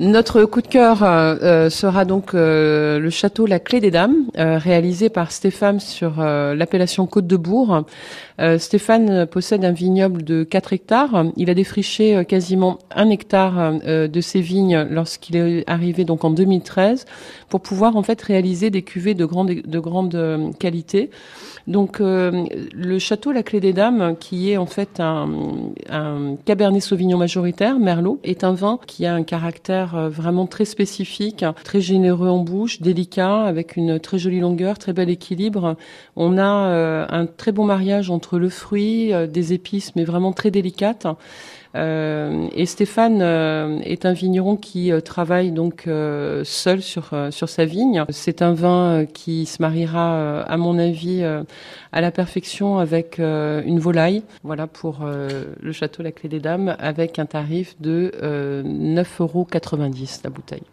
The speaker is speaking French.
Notre coup de cœur euh, euh, sera donc euh, le château La Clé des Dames, réalisé par Stéphane sur l'appellation Côte de Bourg. Stéphane possède un vignoble de 4 hectares. Il a défriché quasiment un hectare de ses vignes lorsqu'il est arrivé donc en 2013 pour pouvoir en fait réaliser des cuvées de grande de grande qualité. Donc le château La Clé des Dames, qui est en fait un Cabernet Sauvignon majoritaire, Merlot, est un vin qui a un caractère euh, vraiment très spécifique, très généreux en bouche, délicat, avec une très jolie longueur, très bel équilibre. On a euh, un très bon mariage entre le fruit, euh, des épices, mais vraiment très délicates. Et Stéphane est un vigneron qui travaille donc seul sur sur sa vigne. C'est un vin qui se mariera, à mon avis, à la perfection avec une volaille. Voilà pour le château La Clé des Dames, avec un tarif de 9,80 euros la bouteille.